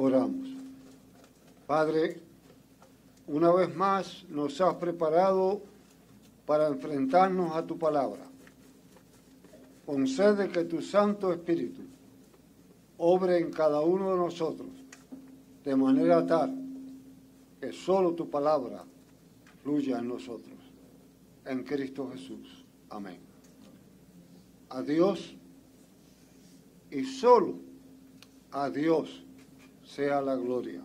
Oramos. Padre, una vez más nos has preparado para enfrentarnos a tu palabra. Concede que tu Santo Espíritu obre en cada uno de nosotros de manera tal que solo tu palabra fluya en nosotros. En Cristo Jesús. Amén. A Dios y solo a Dios sea la gloria.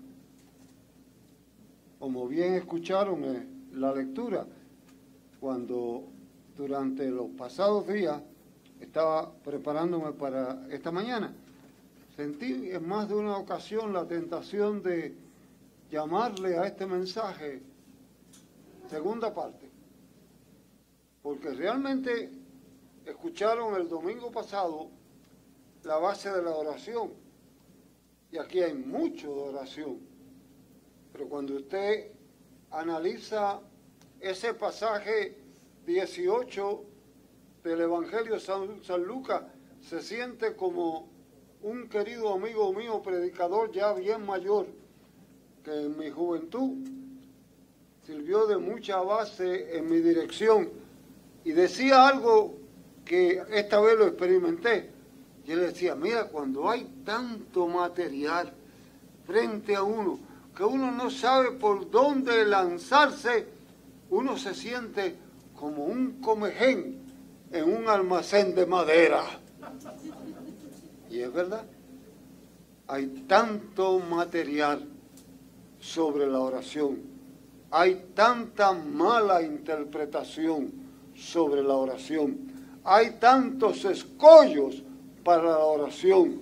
Como bien escucharon en la lectura, cuando durante los pasados días estaba preparándome para esta mañana, sentí en más de una ocasión la tentación de llamarle a este mensaje segunda parte, porque realmente escucharon el domingo pasado la base de la oración, y aquí hay mucho de oración, pero cuando usted analiza ese pasaje 18 del Evangelio de San, San Lucas, se siente como un querido amigo mío, predicador ya bien mayor, que en mi juventud sirvió de mucha base en mi dirección y decía algo que esta vez lo experimenté. Yo le decía, mira, cuando hay tanto material frente a uno, que uno no sabe por dónde lanzarse, uno se siente como un comején en un almacén de madera. Y es verdad, hay tanto material sobre la oración, hay tanta mala interpretación sobre la oración, hay tantos escollos para la oración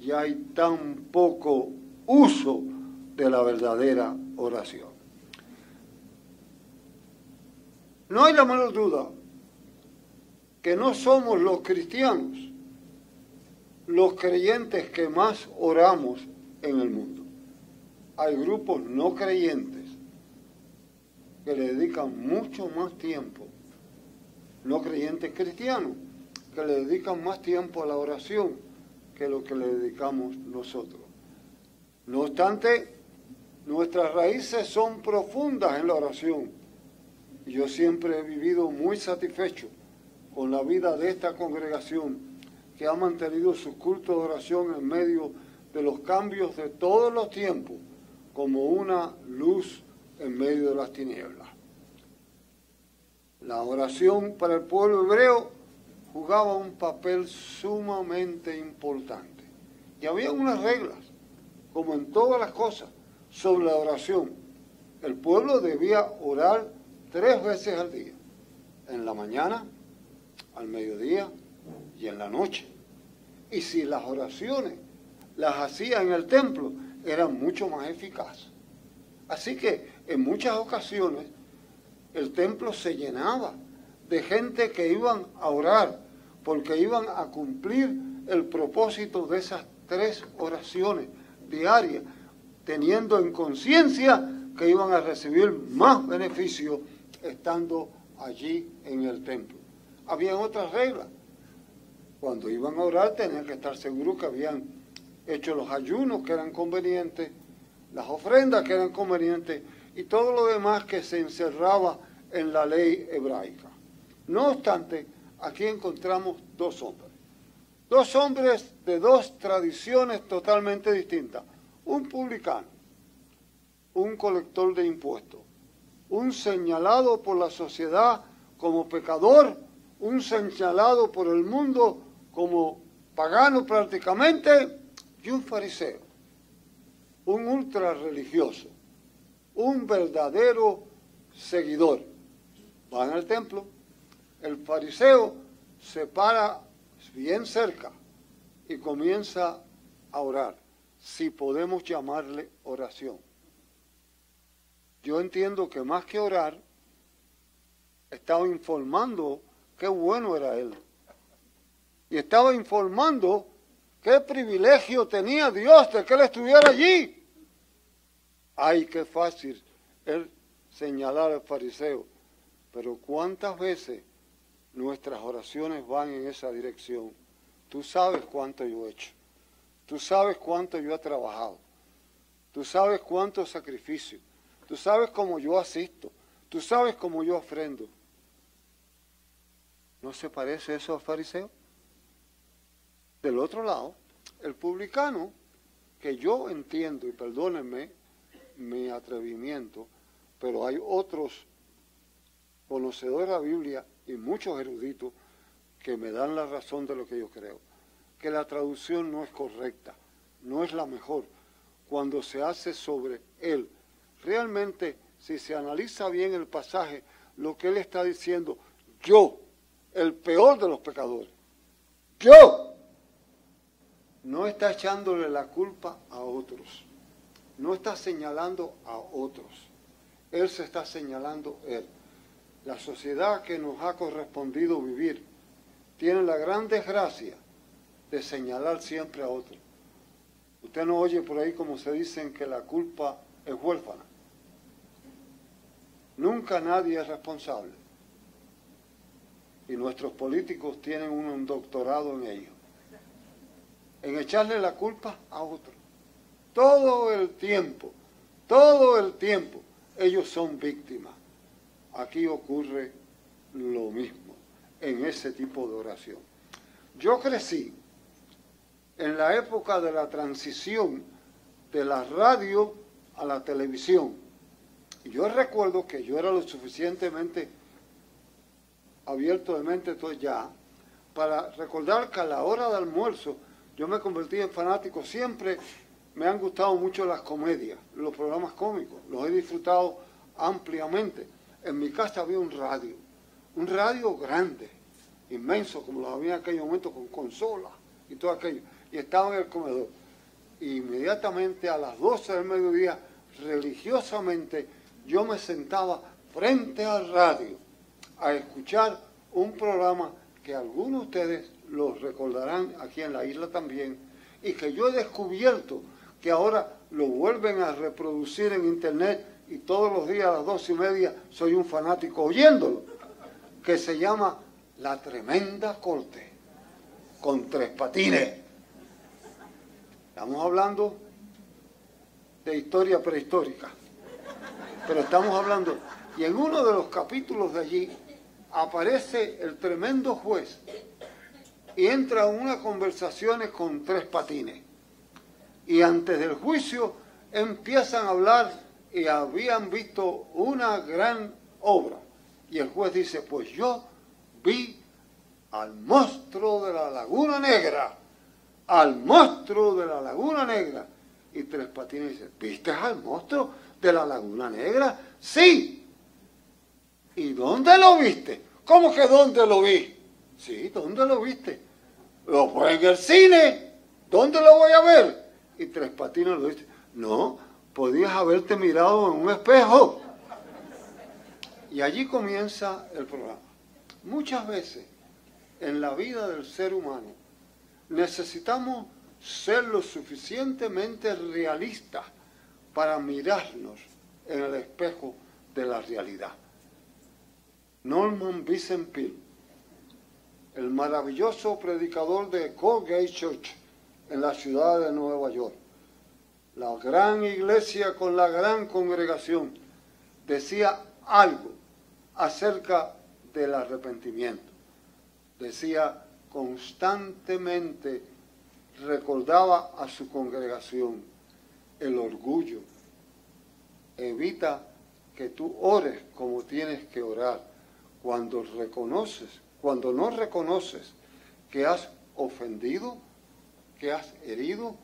y hay tan poco uso de la verdadera oración. No hay la menor duda que no somos los cristianos los creyentes que más oramos en el mundo. Hay grupos no creyentes que le dedican mucho más tiempo, no creyentes cristianos, que le dedican más tiempo a la oración que lo que le dedicamos nosotros. No obstante, nuestras raíces son profundas en la oración. Yo siempre he vivido muy satisfecho con la vida de esta congregación que ha mantenido su culto de oración en medio de los cambios de todos los tiempos, como una luz en medio de las tinieblas. La oración para el pueblo hebreo jugaba un papel sumamente importante. Y había unas reglas, como en todas las cosas, sobre la oración. El pueblo debía orar tres veces al día, en la mañana, al mediodía y en la noche. Y si las oraciones las hacía en el templo, eran mucho más eficaces. Así que en muchas ocasiones el templo se llenaba de gente que iban a orar, porque iban a cumplir el propósito de esas tres oraciones diarias, teniendo en conciencia que iban a recibir más beneficio estando allí en el templo. Había otras reglas cuando iban a orar tenían que estar seguros que habían hecho los ayunos que eran convenientes, las ofrendas que eran convenientes y todo lo demás que se encerraba en la ley hebraica. No obstante, aquí encontramos dos hombres. Dos hombres de dos tradiciones totalmente distintas. Un publicano, un colector de impuestos, un señalado por la sociedad como pecador, un señalado por el mundo como pagano prácticamente y un fariseo, un ultra religioso, un verdadero seguidor. Van al templo, el fariseo se para bien cerca y comienza a orar, si podemos llamarle oración. Yo entiendo que más que orar, estaba informando qué bueno era él y estaba informando qué privilegio tenía Dios de que él estuviera allí. Ay, qué fácil él señalar al fariseo, pero cuántas veces nuestras oraciones van en esa dirección. Tú sabes cuánto yo he hecho, tú sabes cuánto yo he trabajado, Tú sabes cuánto sacrificio. Tú sabes cómo yo asisto. Tú sabes cómo yo ofrendo. ¿No se parece eso al fariseo? Del otro lado, el publicano, que yo entiendo, y perdónenme mi atrevimiento, pero hay otros conocedores de la Biblia y muchos eruditos que me dan la razón de lo que yo creo, que la traducción no es correcta, no es la mejor, cuando se hace sobre él. Realmente, si se analiza bien el pasaje, lo que él está diciendo, yo, el peor de los pecadores, yo, no está echándole la culpa a otros, no está señalando a otros, él se está señalando él. La sociedad que nos ha correspondido vivir tiene la gran desgracia de señalar siempre a otros. Usted no oye por ahí como se dicen que la culpa es huérfana. Nunca nadie es responsable. Y nuestros políticos tienen un doctorado en ello. En echarle la culpa a otro. Todo el tiempo, todo el tiempo, ellos son víctimas. Aquí ocurre lo mismo en ese tipo de oración. Yo crecí en la época de la transición de la radio a la televisión. Yo recuerdo que yo era lo suficientemente abierto de mente ya para recordar que a la hora de almuerzo yo me convertí en fanático. Siempre me han gustado mucho las comedias, los programas cómicos, los he disfrutado ampliamente. En mi casa había un radio, un radio grande, inmenso, como lo había en aquel momento, con consolas y todo aquello y estaba en el comedor. inmediatamente a las 12 del mediodía, religiosamente, yo me sentaba frente al radio a escuchar un programa que algunos de ustedes lo recordarán aquí en la isla también, y que yo he descubierto que ahora lo vuelven a reproducir en internet y todos los días a las dos y media soy un fanático oyéndolo, que se llama La Tremenda Corte, con tres patines. Estamos hablando de historia prehistórica, pero estamos hablando, y en uno de los capítulos de allí aparece el tremendo juez y entra en unas conversaciones con tres patines. Y antes del juicio empiezan a hablar y habían visto una gran obra. Y el juez dice, pues yo vi al monstruo de la Laguna Negra al monstruo de la Laguna Negra. Y Tres Patines dice, ¿viste al monstruo de la Laguna Negra? Sí. ¿Y dónde lo viste? ¿Cómo que dónde lo vi? Sí, ¿dónde lo viste? Lo fue en el cine. ¿Dónde lo voy a ver? Y Tres Patines lo dice, no, podías haberte mirado en un espejo. Y allí comienza el programa. Muchas veces en la vida del ser humano necesitamos ser lo suficientemente realistas para mirarnos en el espejo de la realidad. Norman Vincent Peale, el maravilloso predicador de Colgate Church en la ciudad de Nueva York, la gran iglesia con la gran congregación, decía algo acerca del arrepentimiento. Decía, constantemente recordaba a su congregación el orgullo. Evita que tú ores como tienes que orar. Cuando reconoces, cuando no reconoces que has ofendido, que has herido,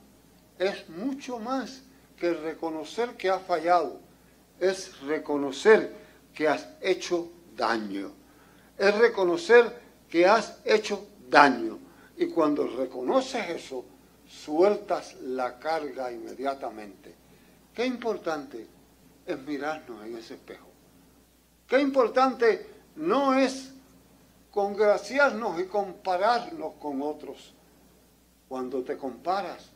es mucho más que reconocer que has fallado. Es reconocer que has hecho daño. Es reconocer que has hecho daño. Y cuando reconoces eso, sueltas la carga inmediatamente. Qué importante es mirarnos en ese espejo. Qué importante no es congraciarnos y compararnos con otros. Cuando te comparas,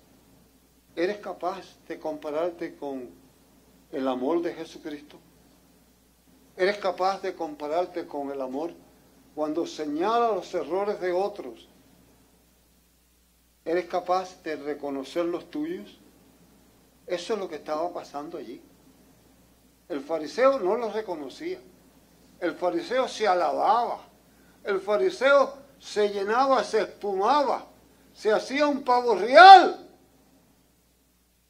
¿eres capaz de compararte con el amor de Jesucristo? ¿Eres capaz de compararte con el amor cuando señala los errores de otros, ¿eres capaz de reconocer los tuyos? Eso es lo que estaba pasando allí. El fariseo no lo reconocía. El fariseo se alababa. El fariseo se llenaba, se espumaba. Se hacía un pavo real.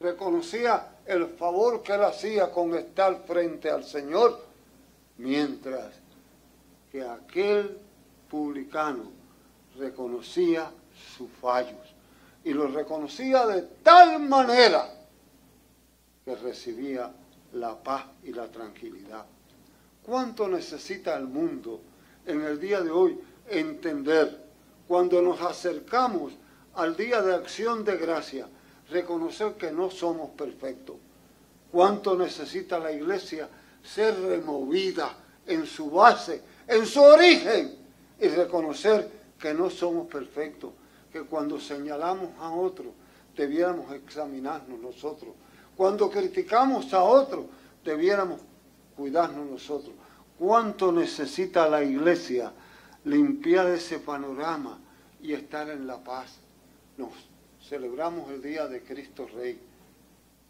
Reconocía el favor que él hacía con estar frente al Señor. Mientras que aquel publicano reconocía sus fallos. Y lo reconocía de tal manera que recibía la paz y la tranquilidad. ¿Cuánto necesita el mundo en el día de hoy entender cuando nos acercamos al día de acción de gracia, reconocer que no somos perfectos? ¿Cuánto necesita la iglesia ser removida en su base, en su origen y reconocer que no somos perfectos? Que cuando señalamos a otro debiéramos examinarnos nosotros cuando criticamos a otros, debiéramos cuidarnos nosotros. ¿Cuánto necesita la iglesia limpiar ese panorama y estar en la paz? Celebramos el día de Cristo Rey.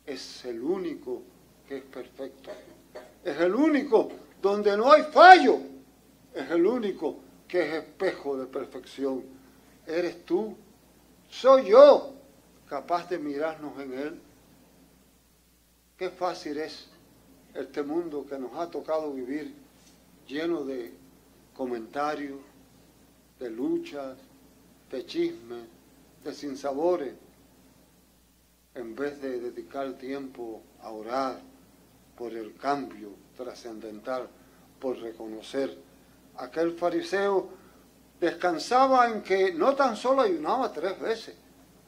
Es el único que es perfecto. Es el único donde no hay fallo. Es el único que es espejo de perfección. ¿Eres tú? ¿Soy yo capaz de mirarnos en Él? Qué fácil es este mundo que nos ha tocado vivir lleno de comentarios, de luchas, de chismes, de sinsabores, en vez de dedicar tiempo a orar por el cambio trascendental, por reconocer. Aquel fariseo descansaba en que no tan solo ayunaba tres veces,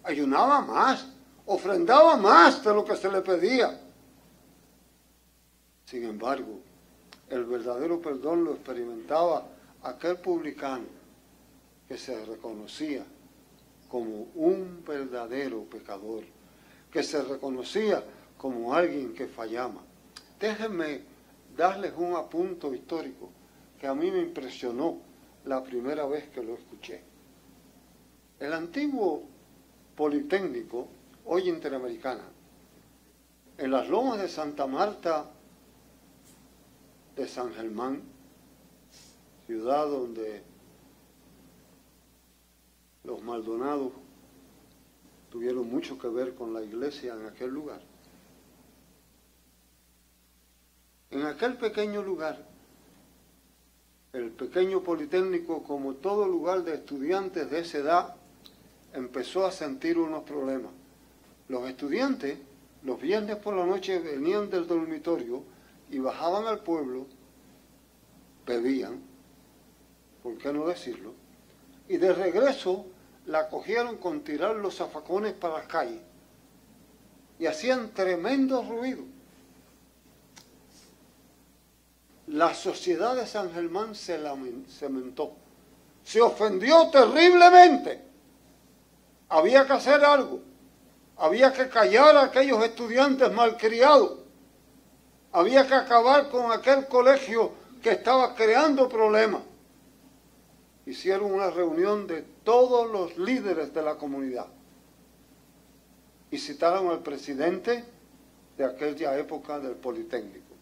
ayunaba más, ofrendaba más de lo que se le pedía sin embargo, el verdadero perdón lo experimentaba aquel publicano que se reconocía como un verdadero pecador, que se reconocía como alguien que fallaba. Déjenme darles un apunto histórico que a mí me impresionó la primera vez que lo escuché. El antiguo Politécnico, hoy Interamericana, en las lomas de Santa Marta de San Germán, ciudad donde los Maldonados tuvieron mucho que ver con la iglesia en aquel lugar. En aquel pequeño lugar, el pequeño Politécnico, como todo lugar de estudiantes de esa edad, empezó a sentir unos problemas. Los estudiantes, los viernes por la noche, venían del dormitorio y bajaban al pueblo, bebían, ¿por qué no decirlo? Y de regreso la cogieron con tirar los zafacones para las calles y hacían tremendo ruido. La sociedad de San Germán se lamentó, se ofendió terriblemente. Había que hacer algo, había que callar a aquellos estudiantes malcriados había que acabar con aquel colegio que estaba creando problemas. Hicieron una reunión de todos los líderes de la comunidad y citaron al presidente de aquella época del Politécnico.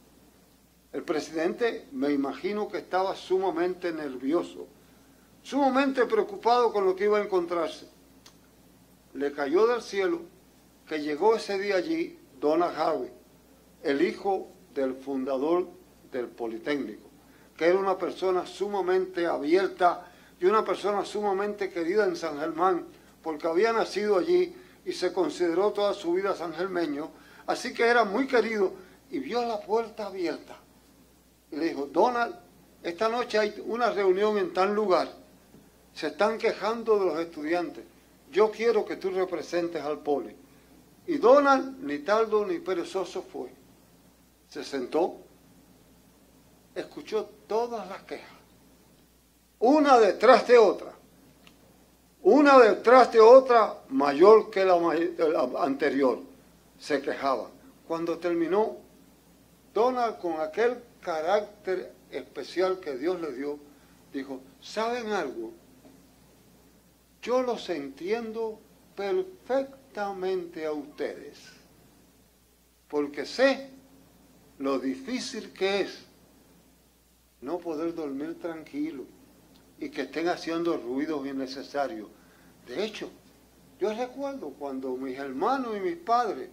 El presidente me imagino que estaba sumamente nervioso, sumamente preocupado con lo que iba a encontrarse. Le cayó del cielo que llegó ese día allí Donald Harvey, el hijo del fundador del Politécnico, que era una persona sumamente abierta y una persona sumamente querida en San Germán, porque había nacido allí y se consideró toda su vida sangermeño, así que era muy querido y vio la puerta abierta. Le dijo, Donald, esta noche hay una reunión en tal lugar, se están quejando de los estudiantes, yo quiero que tú representes al poli. Y Donald, ni taldo ni perezoso fue se sentó, escuchó todas las quejas, una detrás de otra, una detrás de otra mayor que la, anterior, se quejaba. Cuando terminó, Donald con aquel carácter especial que Dios le dio, dijo, ¿saben algo? Yo los entiendo perfectamente a ustedes porque sé lo difícil que es no poder dormir tranquilo y que estén haciendo ruidos innecesarios. De hecho, yo recuerdo cuando mis hermanos y mis padres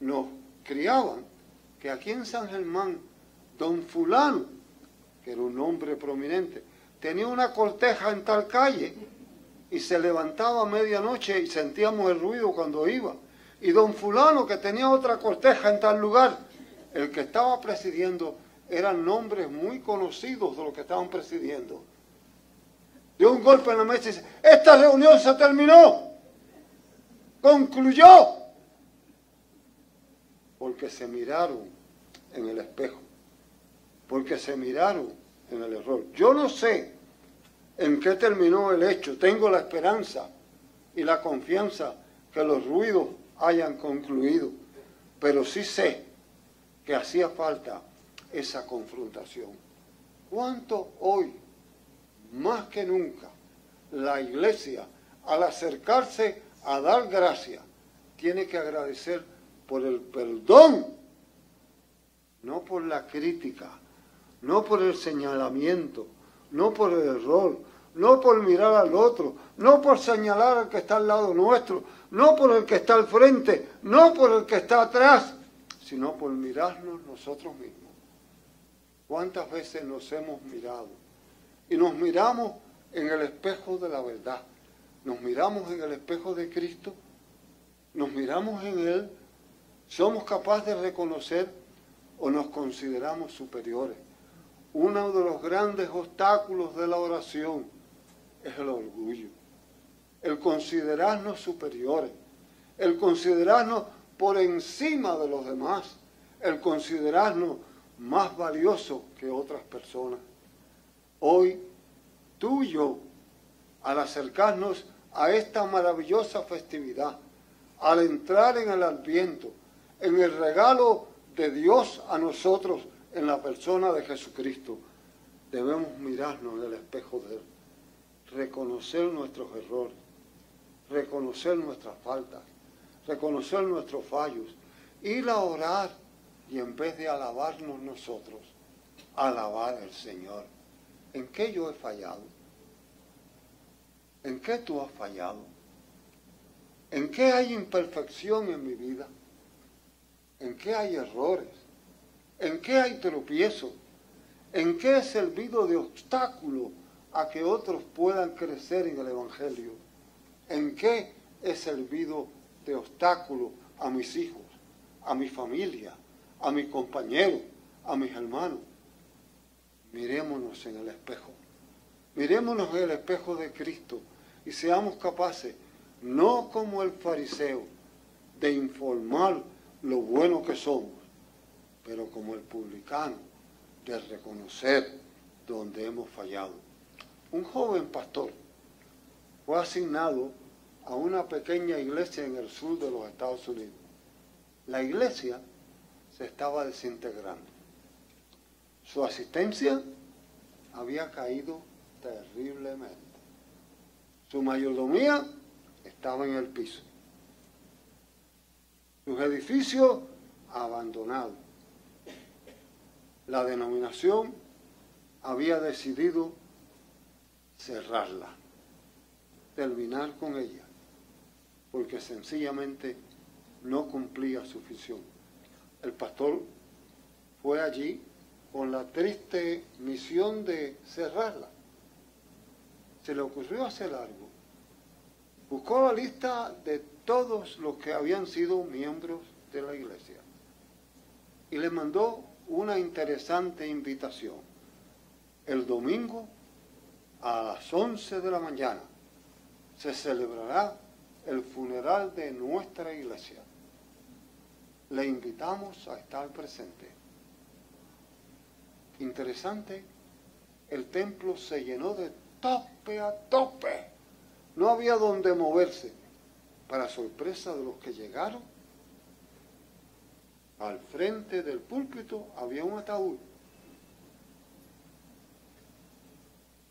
nos criaban, que aquí en San Germán, don fulano, que era un hombre prominente, tenía una corteja en tal calle y se levantaba a medianoche y sentíamos el ruido cuando iba. Y don fulano, que tenía otra corteja en tal lugar, el que estaba presidiendo eran nombres muy conocidos de los que estaban presidiendo. Dio un golpe en la mesa y dice, esta reunión se terminó, concluyó, porque se miraron en el espejo, porque se miraron en el error. Yo no sé en qué terminó el hecho, tengo la esperanza y la confianza que los ruidos hayan concluido, pero sí sé que hacía falta esa confrontación. ¿Cuánto hoy, más que nunca, la iglesia, al acercarse a dar gracia, tiene que agradecer por el perdón, no por la crítica, no por el señalamiento, no por el error, no por mirar al otro, no por señalar al que está al lado nuestro, no por el que está al frente, no por el que está atrás, sino por mirarnos nosotros mismos. ¿Cuántas veces nos hemos mirado? Y nos miramos en el espejo de la verdad. Nos miramos en el espejo de Cristo. Nos miramos en Él. Somos capaces de reconocer o nos consideramos superiores. Uno de los grandes obstáculos de la oración es el orgullo. El considerarnos superiores. El considerarnos por encima de los demás. El considerarnos más valioso que otras personas. Hoy, tú y yo, al acercarnos a esta maravillosa festividad, al entrar en el adviento, en el regalo de Dios a nosotros en la persona de Jesucristo, debemos mirarnos en el espejo de Él, reconocer nuestros errores, reconocer nuestras faltas, reconocer nuestros fallos, ir a orar y en vez de alabarnos nosotros, alabar al Señor. ¿En qué yo he fallado? ¿En qué tú has fallado? ¿En qué hay imperfección en mi vida? ¿En qué hay errores? ¿En qué hay tropiezo? ¿En qué he servido de obstáculo a que otros puedan crecer en el Evangelio? ¿En qué he servido de obstáculo a mis hijos, a mi familia, a mis compañeros, a mis hermanos. Mirémonos en el espejo. Mirémonos en el espejo de Cristo y seamos capaces, no como el fariseo, de informar lo bueno que somos, pero como el publicano, de reconocer donde hemos fallado. Un joven pastor fue asignado a una pequeña iglesia en el sur de los Estados Unidos. La iglesia se estaba desintegrando. Su asistencia había caído terriblemente. Su mayordomía estaba en el piso. Sus edificios abandonados. La denominación había decidido cerrarla, terminar con ella, porque sencillamente no cumplía su función el pastor fue allí con la triste misión de cerrarla. Se le ocurrió hacer algo. Buscó la lista de todos los que habían sido miembros de la iglesia y le mandó una interesante invitación. El domingo a las 11 de la mañana se celebrará el funeral de nuestra iglesia le invitamos a estar presente. Interesante, el templo se llenó de tope a tope. No había donde moverse. Para sorpresa de los que llegaron, al frente del púlpito había un ataúd.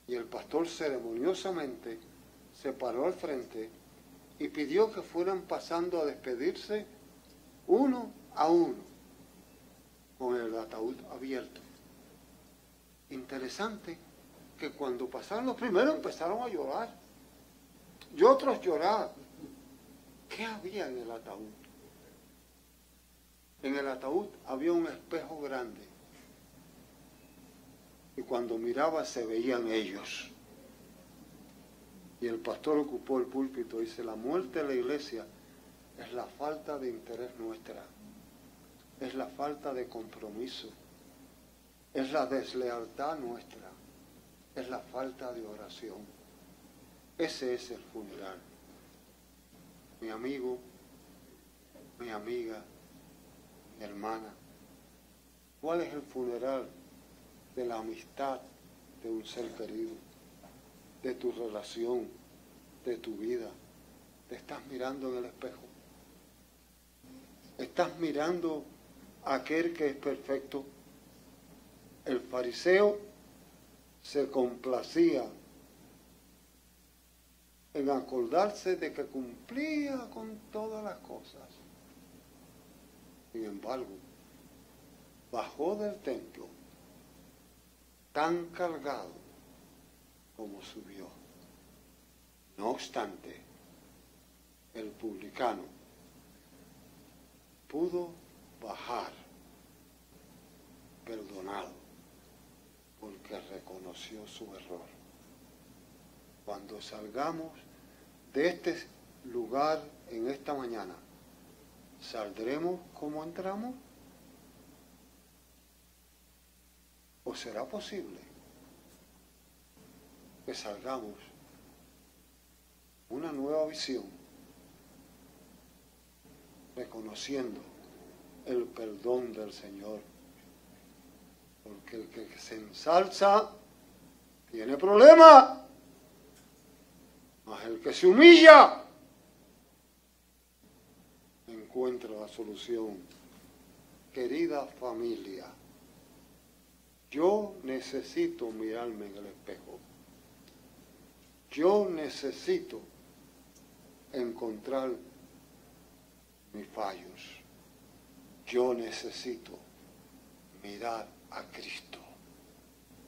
Y el pastor ceremoniosamente se paró al frente y pidió que fueran pasando a despedirse uno a uno, con el ataúd abierto. Interesante que cuando pasaron los primeros empezaron a llorar y otros lloraban. ¿Qué había en el ataúd? En el ataúd había un espejo grande y cuando miraba se veían ellos. Y el pastor ocupó el púlpito y dice, la muerte de la iglesia es la falta de interés nuestra, es la falta de compromiso, es la deslealtad nuestra, es la falta de oración. Ese es el funeral. Mi amigo, mi amiga, mi hermana, ¿cuál es el funeral de la amistad de un ser querido, de tu relación, de tu vida? ¿Te estás mirando en el espejo? ¿Estás mirando a aquel que es perfecto? El fariseo se complacía en acordarse de que cumplía con todas las cosas. Sin embargo, bajó del templo tan cargado como subió. No obstante, el publicano pudo bajar perdonado porque reconoció su error. Cuando salgamos de este lugar en esta mañana, ¿saldremos como entramos? ¿O será posible que salgamos una nueva visión, reconociendo el perdón del Señor? Porque el que se ensalza tiene problemas. Mas el que se humilla encuentra la solución. Querida familia, yo necesito mirarme en el espejo. Yo necesito encontrar mis fallos. Yo necesito mirar a Cristo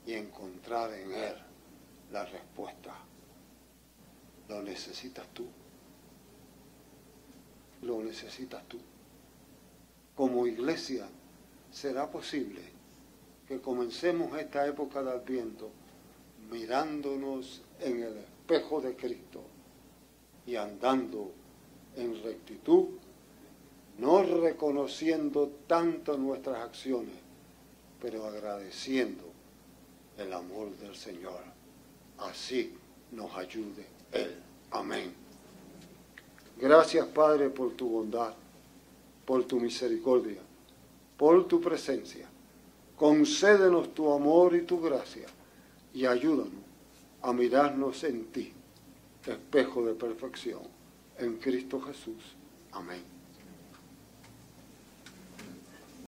y encontrar en Él la respuesta. Lo necesitas tú. Lo necesitas tú. Como iglesia, será posible que comencemos esta época de Adviento mirándonos en el espejo de Cristo y andando en rectitud, no reconociendo tanto nuestras acciones, pero agradeciendo el amor del Señor. Así nos ayude Él. Amén. Gracias Padre por tu bondad, por tu misericordia, por tu presencia. Concédenos tu amor y tu gracia y ayúdanos a mirarnos en ti, espejo de perfección, en Cristo Jesús. Amén.